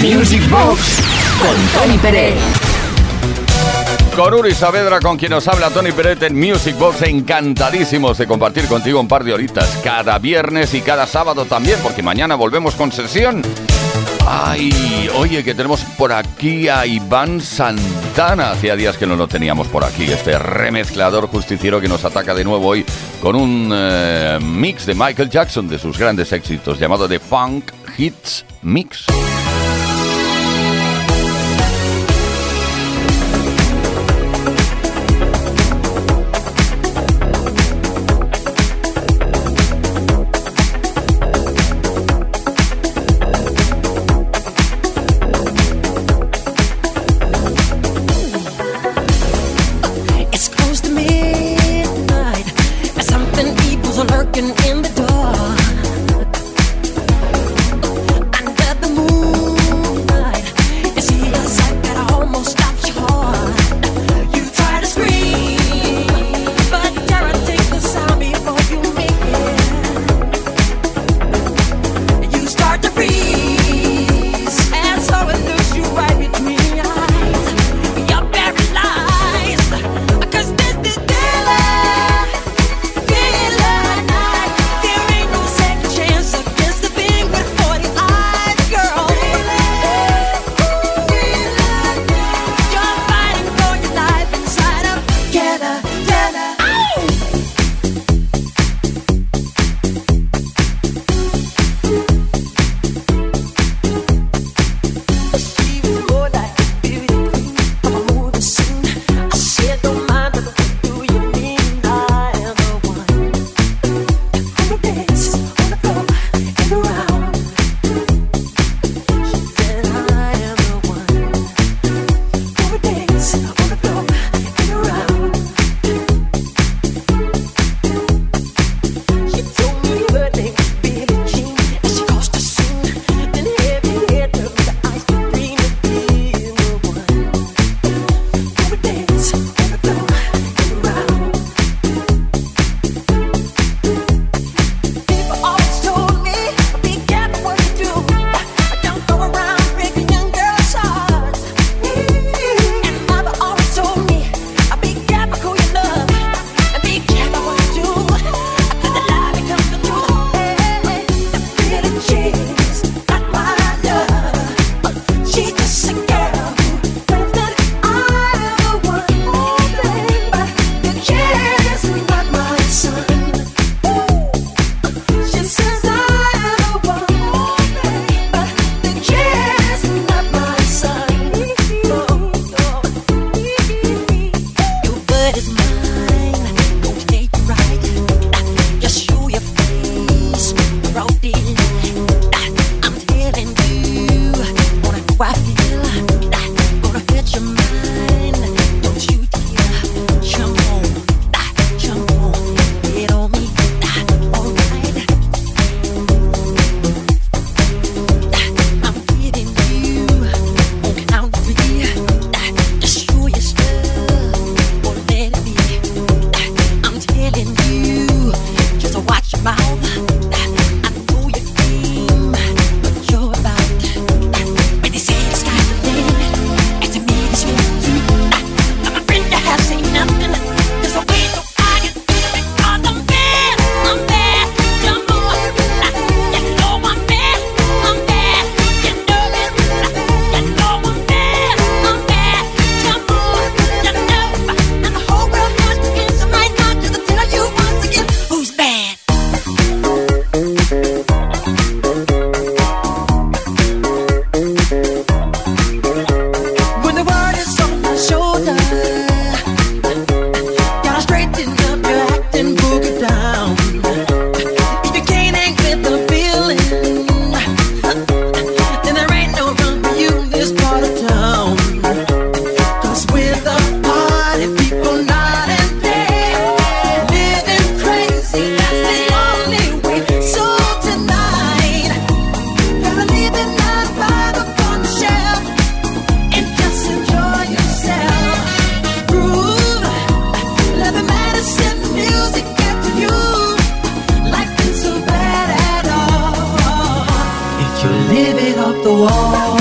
Music Box con Tony Pérez. Con Uri Saavedra, con quien nos habla Tony Peret en Music Box, encantadísimos de compartir contigo un par de horitas cada viernes y cada sábado también, porque mañana volvemos con sesión. Ay, oye, que tenemos por aquí a Iván Santana. Hacía días que no lo teníamos por aquí, este remezclador justiciero que nos ataca de nuevo hoy con un eh, mix de Michael Jackson de sus grandes éxitos llamado The Funk Hits Mix. Thank you. You're living up the wall.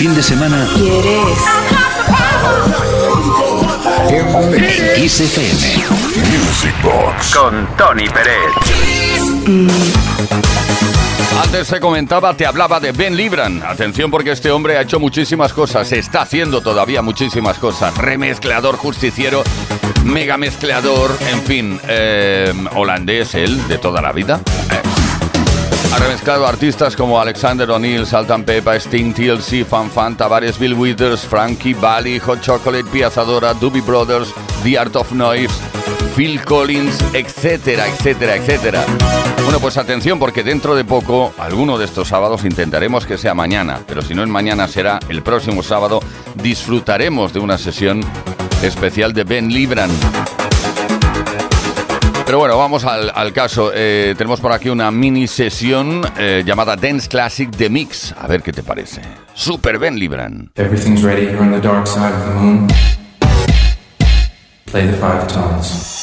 Fin de semana. ¿Quieres? En XFM. Music Box. Con Tony Pérez. Antes se comentaba, te hablaba de Ben Libran. Atención porque este hombre ha hecho muchísimas cosas, está haciendo todavía muchísimas cosas. Remezclador, justiciero, mega mezclador, en fin, eh, holandés él de toda la vida. Ha remezclado artistas como Alexander O'Neill, Sultan Pepa, Sting, TLC, Fan Fan, Tavares, Bill Withers, Frankie, Bali, Hot Chocolate, Piazadora, Doobie Brothers, The Art of Noise, Phil Collins, etcétera, etcétera, etcétera. Bueno, pues atención porque dentro de poco, alguno de estos sábados intentaremos que sea mañana, pero si no es mañana será el próximo sábado, disfrutaremos de una sesión especial de Ben Libran. Pero bueno, vamos al, caso. Eh, tenemos por aquí una mini sesión eh, llamada Dance Classic The Mix. A ver qué te parece. Super Ben Libran. Everything's ready. You're on the dark side of the moon. Play the five tones.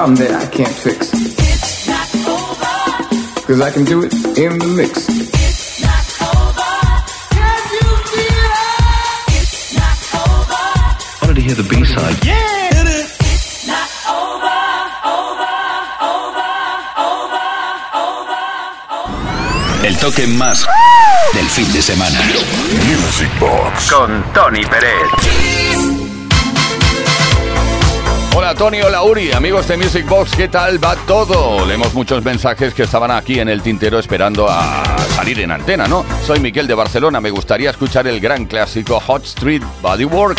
Problem that I can't fix. It's not over. Because I can do it in the mix. It's not over. Can you feel it? It's not over. Wanted to hear the B side. It's not over. Over. Over. Over. El toque más del fin de semana. Music Box. Con Tony Pérez. Hola Tony, hola amigos de Music Box, ¿qué tal va todo? Leemos muchos mensajes que estaban aquí en el tintero esperando a salir en antena, ¿no? Soy Miquel de Barcelona, me gustaría escuchar el gran clásico Hot Street Bodywork.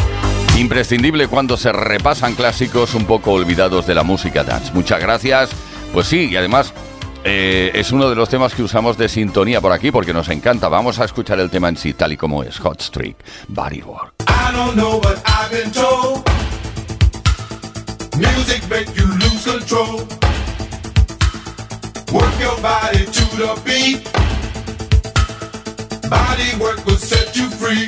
Imprescindible cuando se repasan clásicos un poco olvidados de la música dance. Muchas gracias. Pues sí, y además eh, es uno de los temas que usamos de sintonía por aquí porque nos encanta. Vamos a escuchar el tema en sí, tal y como es Hot Street Bodywork. I don't know, music make you lose control. Work your body to the beat. Body work will set you free.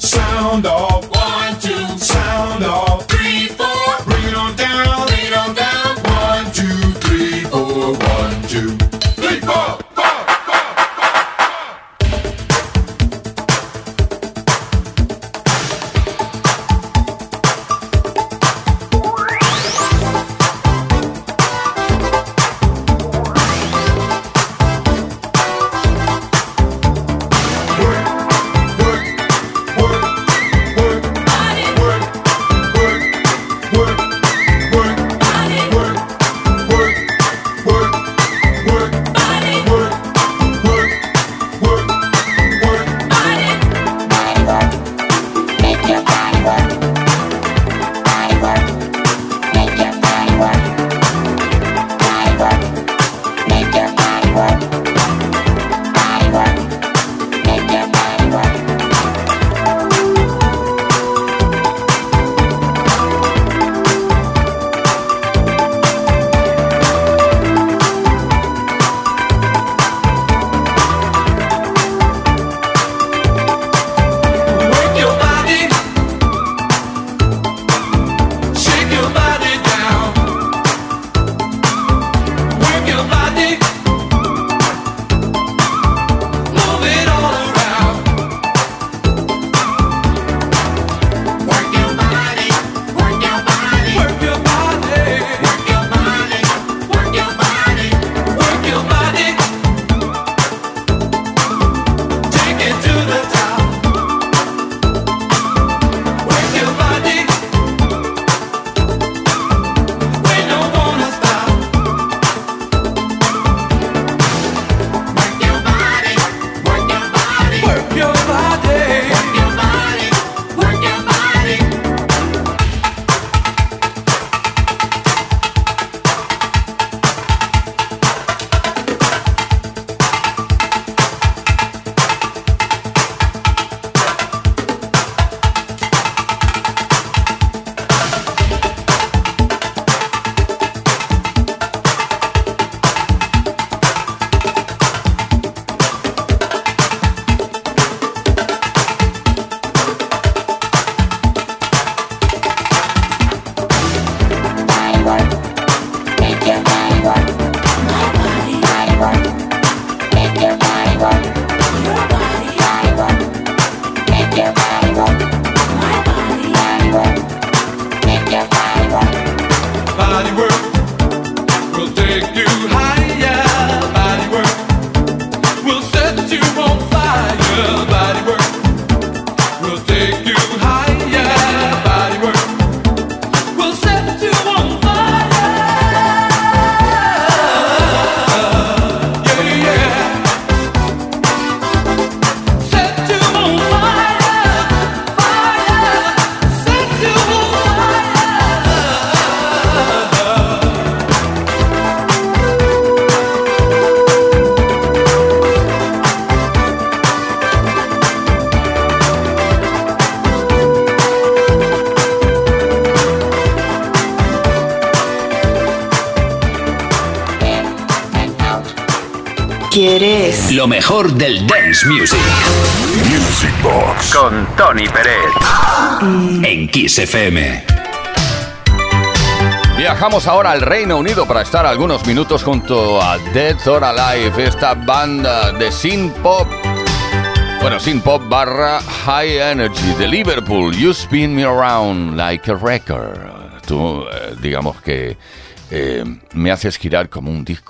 Sound off, one, two, sound off, Lo mejor del dance music. Music Box. Con Tony Pérez. En Kiss FM. Viajamos ahora al Reino Unido para estar algunos minutos junto a Dead or Alive, esta banda de synth pop. Bueno, synth pop barra high energy de Liverpool. You spin me around like a record. Tú, eh, digamos que eh, me haces girar como un disco.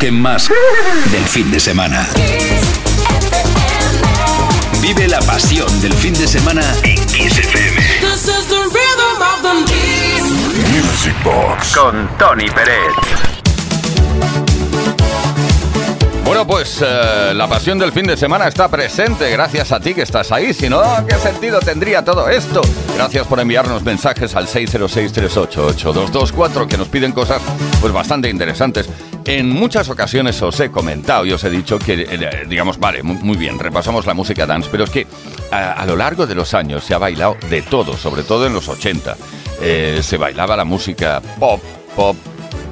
Toque más del fin de semana. Vive la pasión del fin de semana en Kiss FM. This is the rhythm of the Kiss. Music Box. Con Tony Pérez. Bueno, pues eh, la pasión del fin de semana está presente gracias a ti que estás ahí. Si no, ¿qué sentido tendría todo esto? Gracias por enviarnos mensajes al 606-388-224 que nos piden cosas pues bastante interesantes. En muchas ocasiones os he comentado y os he dicho que, eh, digamos, vale, muy, bien, repasamos la música dance, pero es que a, lo largo de los años se ha bailado de todo, sobre todo en los 80. Eh, se bailaba la música pop, pop,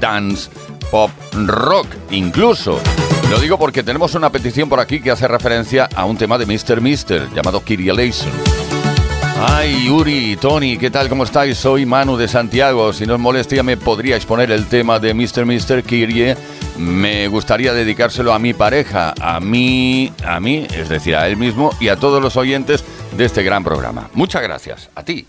dance, pop, rock, incluso. Lo digo porque tenemos una petición por aquí que hace referencia a un tema de Mr. Mister llamado Kyrieleison. Ay, Uri, Tony, ¿qué tal? ¿Cómo estáis? Soy Manu de Santiago. Si no os molestia, me podríais poner el tema de Mr. Mr. Kyrie. Me gustaría dedicárselo a mi pareja, a mí, a mí, es decir, a él mismo y a todos los oyentes de este gran programa. Muchas gracias. A ti.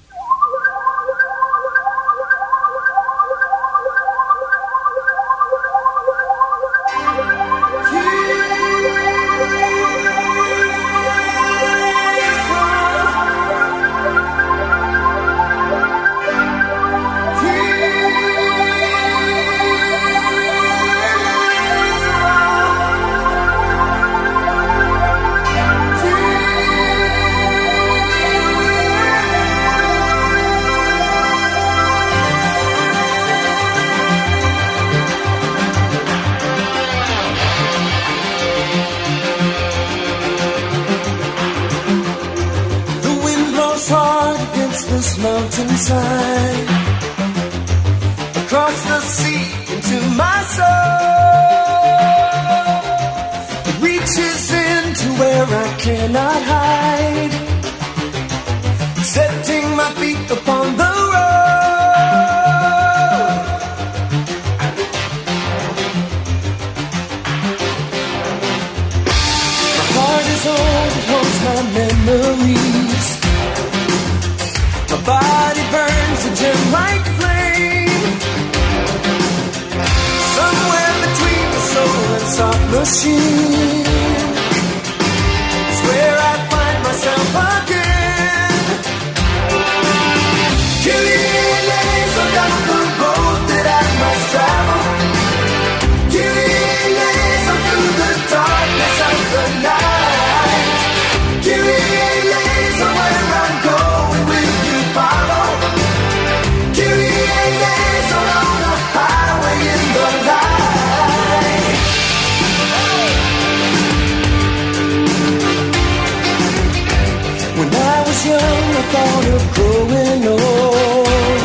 Was young, I thought of growing old.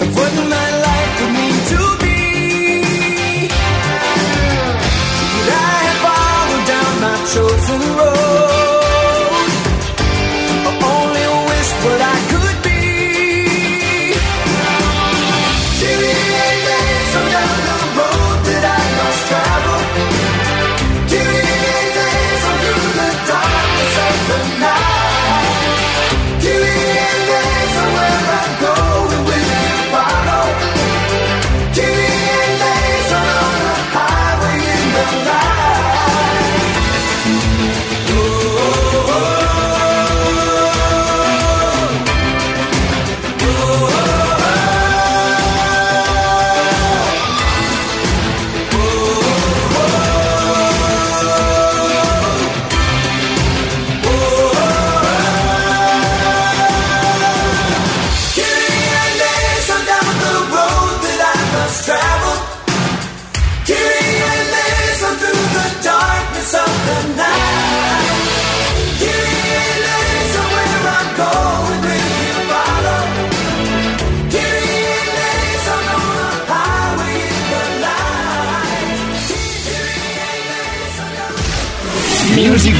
And what my life would mean to me. But I have followed down my chosen road.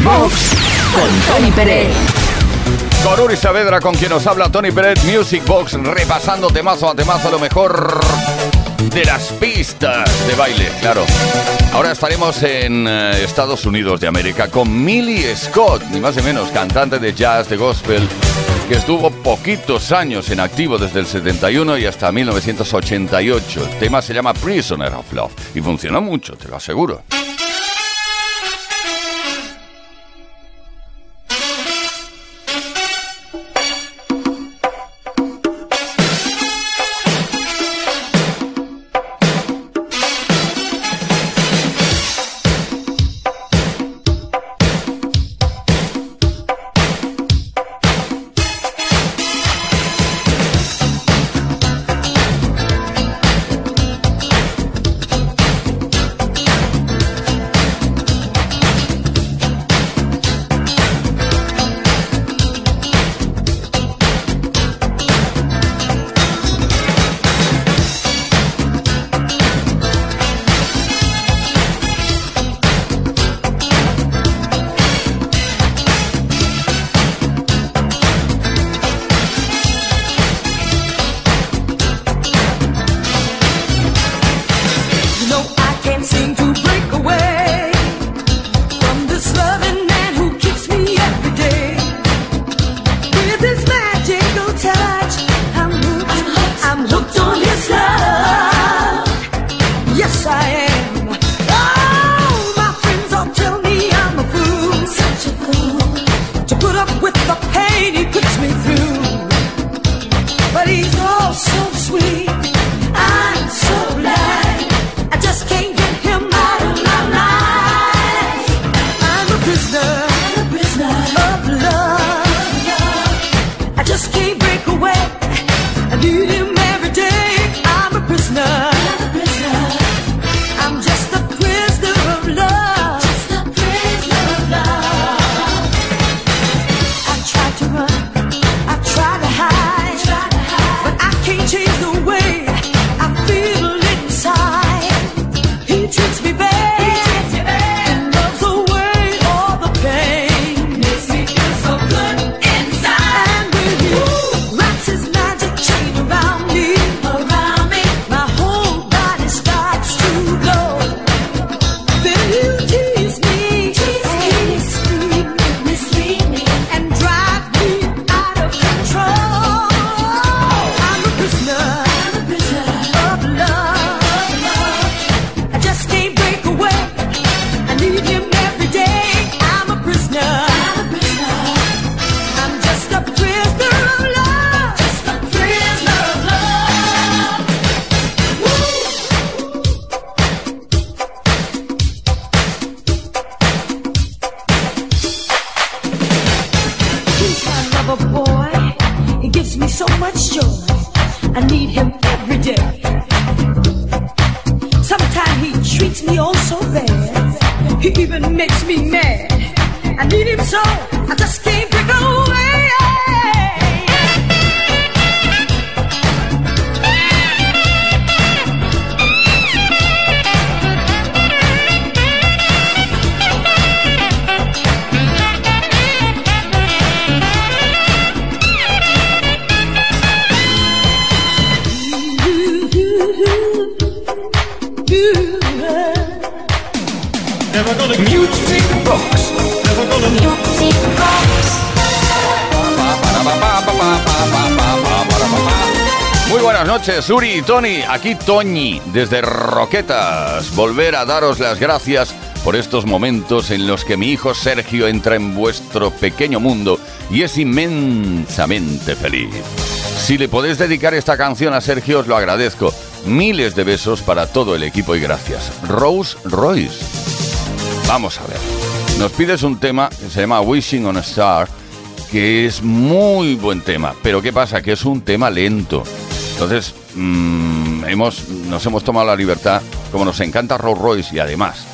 Box con Tony Pérez. Con Uri Saavedra, con quien nos habla Tony Pérez, Music Box, repasando temazo a temazo lo mejor de las pistas de baile, claro. Ahora estaremos en eh, Estados Unidos de América con Millie Scott, ni más ni menos, cantante de jazz, de gospel, que estuvo poquitos años en activo desde el 71 y hasta 1988. El tema se llama Prisoner of Love y funcionó mucho, te lo aseguro. me through He even makes me mad. I need him so I just can't Music Box. Muy buenas noches, Uri y Tony. Aquí Toñi, desde Roquetas. Volver a daros las gracias por estos momentos en los que mi hijo Sergio entra en vuestro pequeño mundo y es inmensamente feliz. Si le podéis dedicar esta canción a Sergio, os lo agradezco. Miles de besos para todo el equipo y gracias. Rose Royce. Vamos a ver. Nos pides un tema que se llama Wishing on a Star, que es muy buen tema. Pero ¿qué pasa? Que es un tema lento. Entonces, mm, hemos, nos hemos tomado la libertad, como nos encanta Rolls Royce y además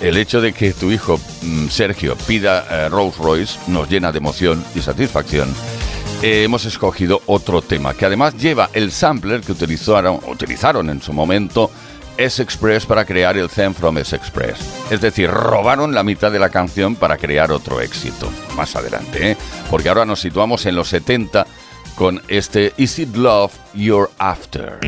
el hecho de que tu hijo mm, Sergio pida eh, Rolls Royce nos llena de emoción y satisfacción. Eh, hemos escogido otro tema que además lleva el sampler que utilizaron, utilizaron en su momento S-Express para crear el theme from S-Express. Es decir, robaron la mitad de la canción para crear otro éxito. Más adelante, ¿eh? Porque ahora nos situamos en los 70 con este Is It Love You're After.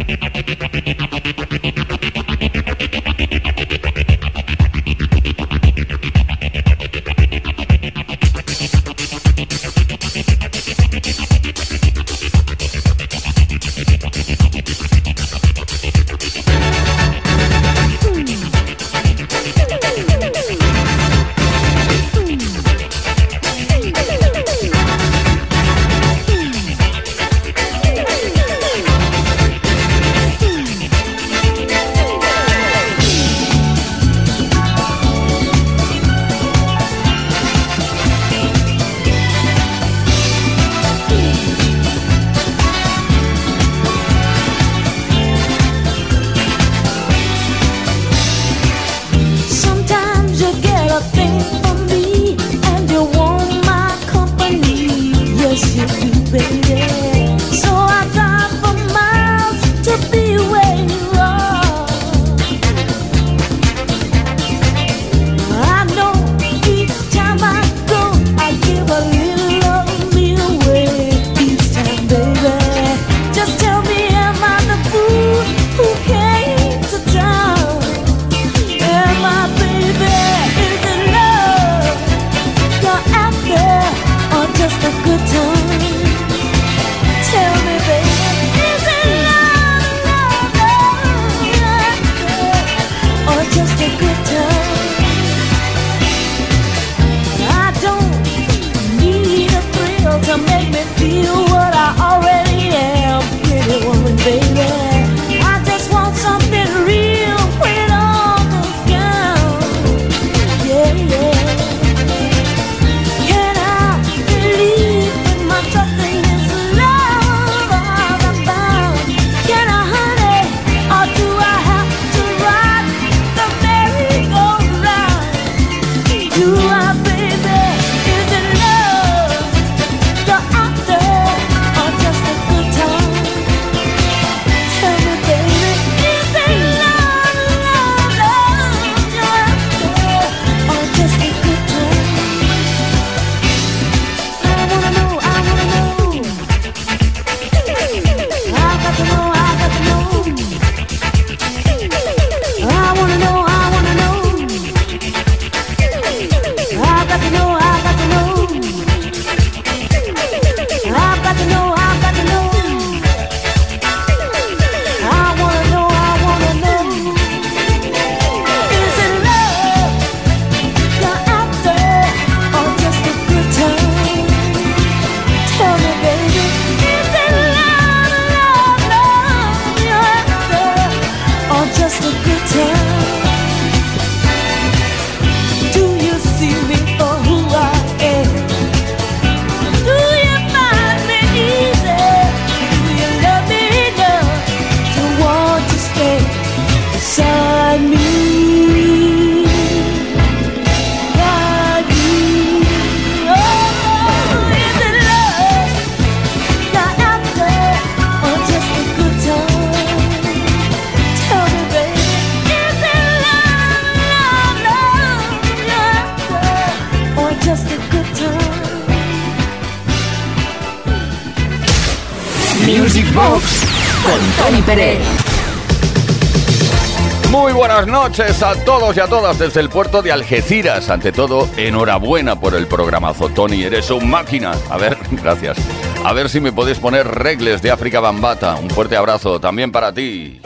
Pérez. Muy buenas noches a todos y a todas desde el puerto de Algeciras. Ante todo, enhorabuena por el programazo, Tony. Eres un máquina. A ver, gracias. A ver si me podéis poner regles de África Bambata. Un fuerte abrazo también para ti.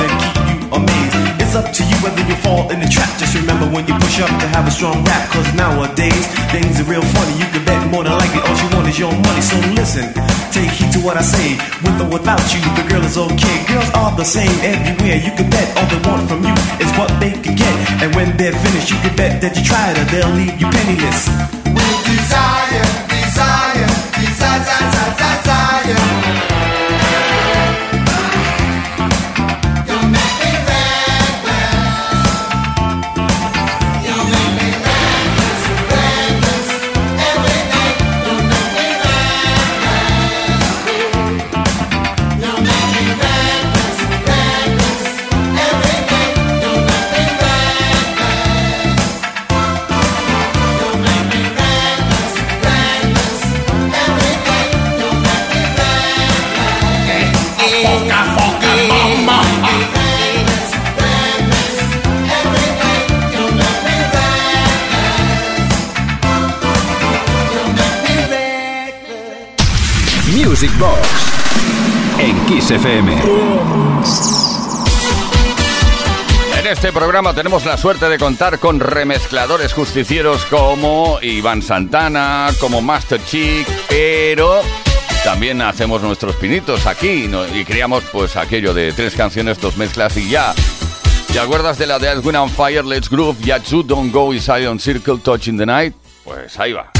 And keep you amazed. It's up to you whether you fall in the trap. Just remember when you push up to have a strong rap. Cause nowadays, things are real funny. You can bet more than likely all she wants is your money. So listen, take heed to what I say. With or without you, the girl is okay. Girls are the same everywhere. You can bet all they want from you is what they can get. And when they're finished, you can bet that you tried her, they'll leave you penniless. With desire, desire, desire, desire, desire. Box en. En este programa tenemos la suerte de contar con remezcladores justicieros como Iván Santana, como Master Chic, pero también hacemos nuestros pinitos aquí y creamos pues aquello de tres canciones, dos mezclas y ya. ¿Te acuerdas de la de Edwin on Fire, Let's Groove, Yatsu, Don't Go Inside on Circle, Touch in the Night? Pues ahí va.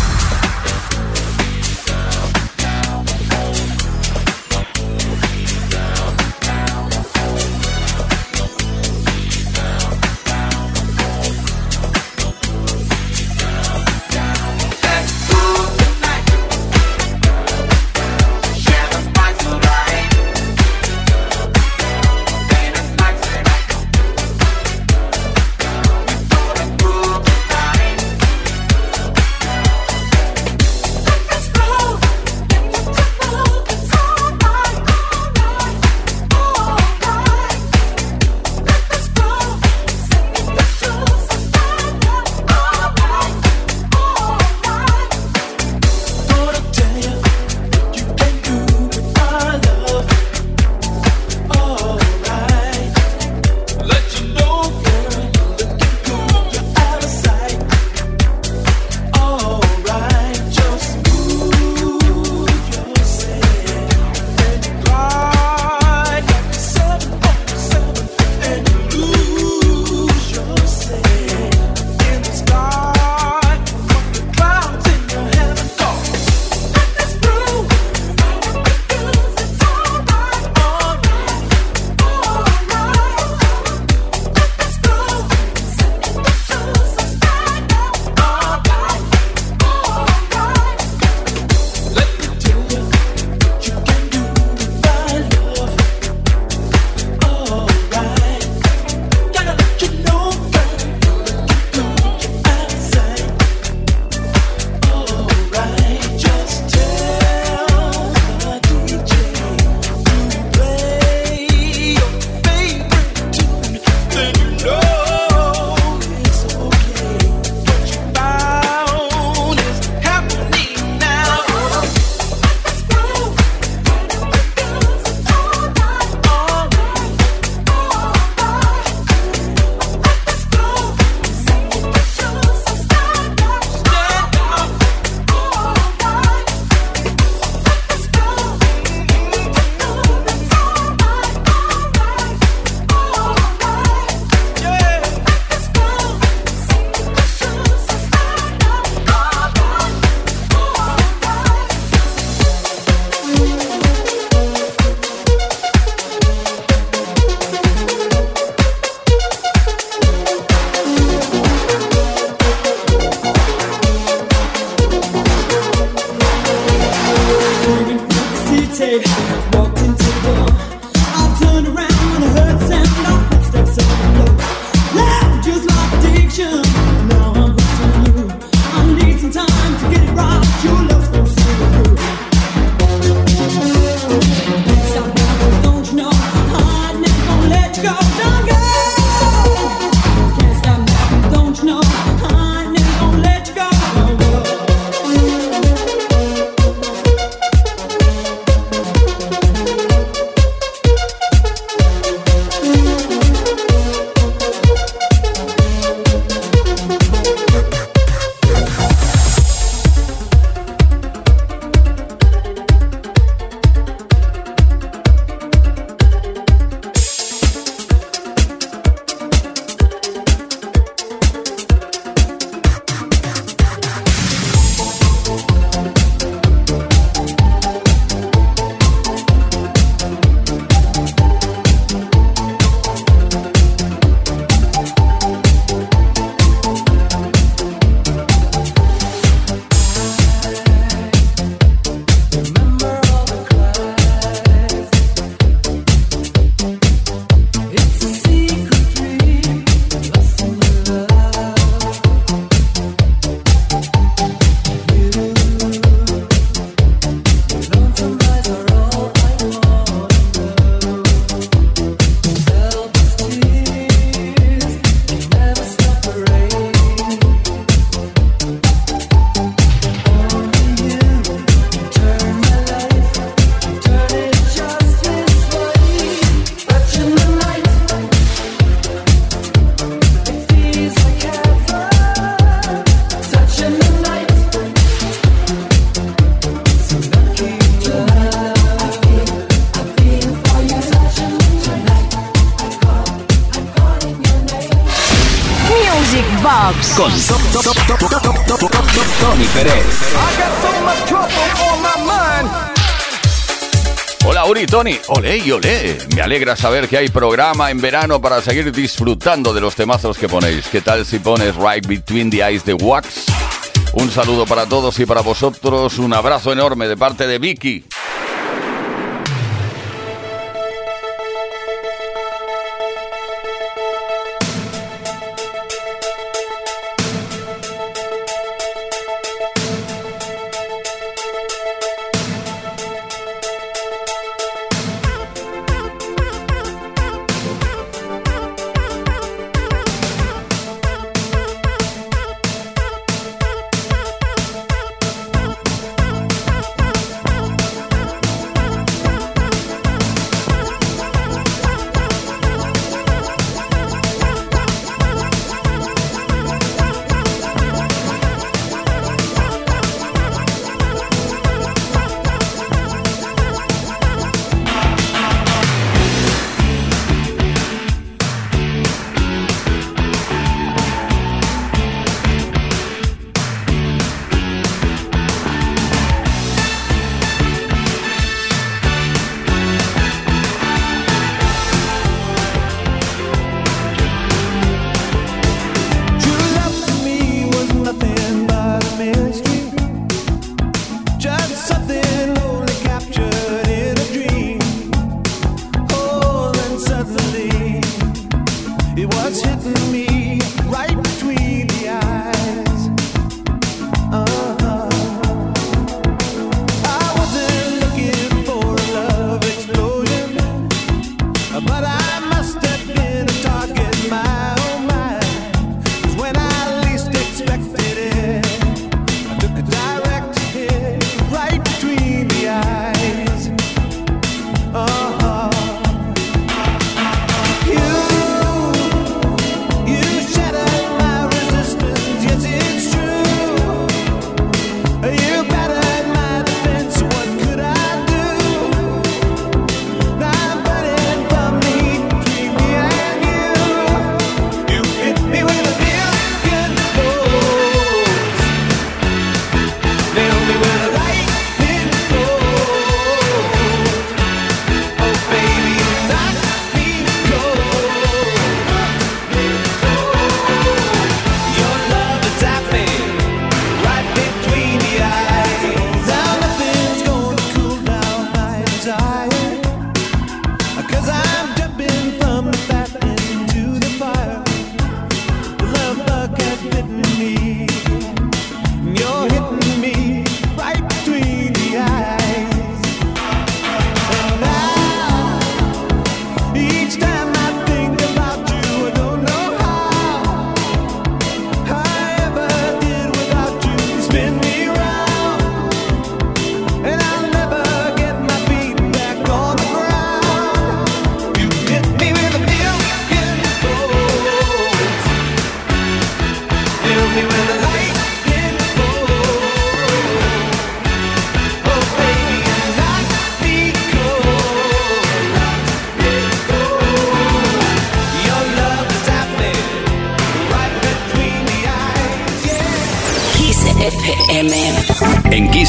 Tony Pérez. Hola Uri, Tony. Olé y olé. Me alegra saber que hay programa en verano para seguir disfrutando de los temazos que ponéis. ¿Qué tal si pones Right Between the Eyes de Wax? Un saludo para todos y para vosotros. Un abrazo enorme de parte de Vicky. It was hitting me right between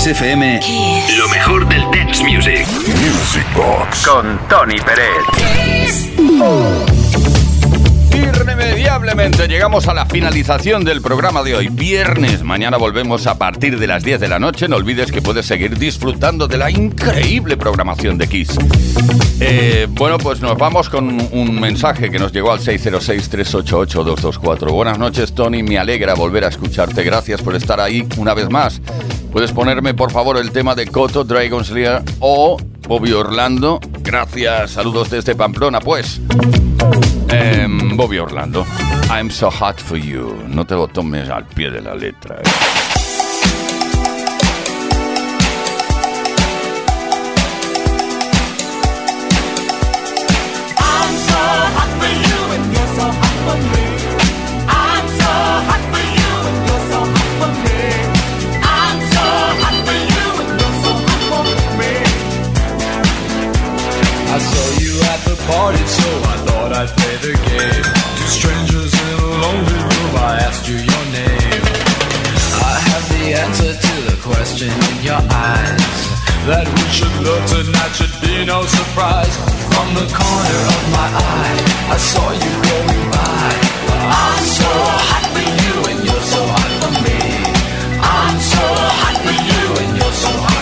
Kiss FM, lo mejor del dance music. Music Box. Con Tony Pérez. Irremediablemente llegamos a la finalización del programa de hoy, viernes. Mañana volvemos a partir de las 10 de la noche. No olvides que puedes seguir disfrutando de la increíble programación de Kiss. Eh, bueno, pues nos vamos con un mensaje que nos llegó al 606-388-224. Buenas noches, Tony. Me alegra volver a escucharte. Gracias por estar ahí una vez más. Puedes ponerme, por favor, el tema de Coto, Dragon Slayer o Bobby Orlando. Gracias. Saludos desde Pamplona, pues. Em, Bobby Orlando. I'm so hot for you. No te lo tomes al pie de la letra. eh. I'm so hot partied, so I thought I'd play the game. Two strangers in a lonely room, I asked you your name. I have the answer to the question in your eyes. That we should love tonight should be no surprise. From the corner of my eye, I saw you going by. I'm so hot for you, and you're so hot for me. I'm so hot for you, and you're so hot.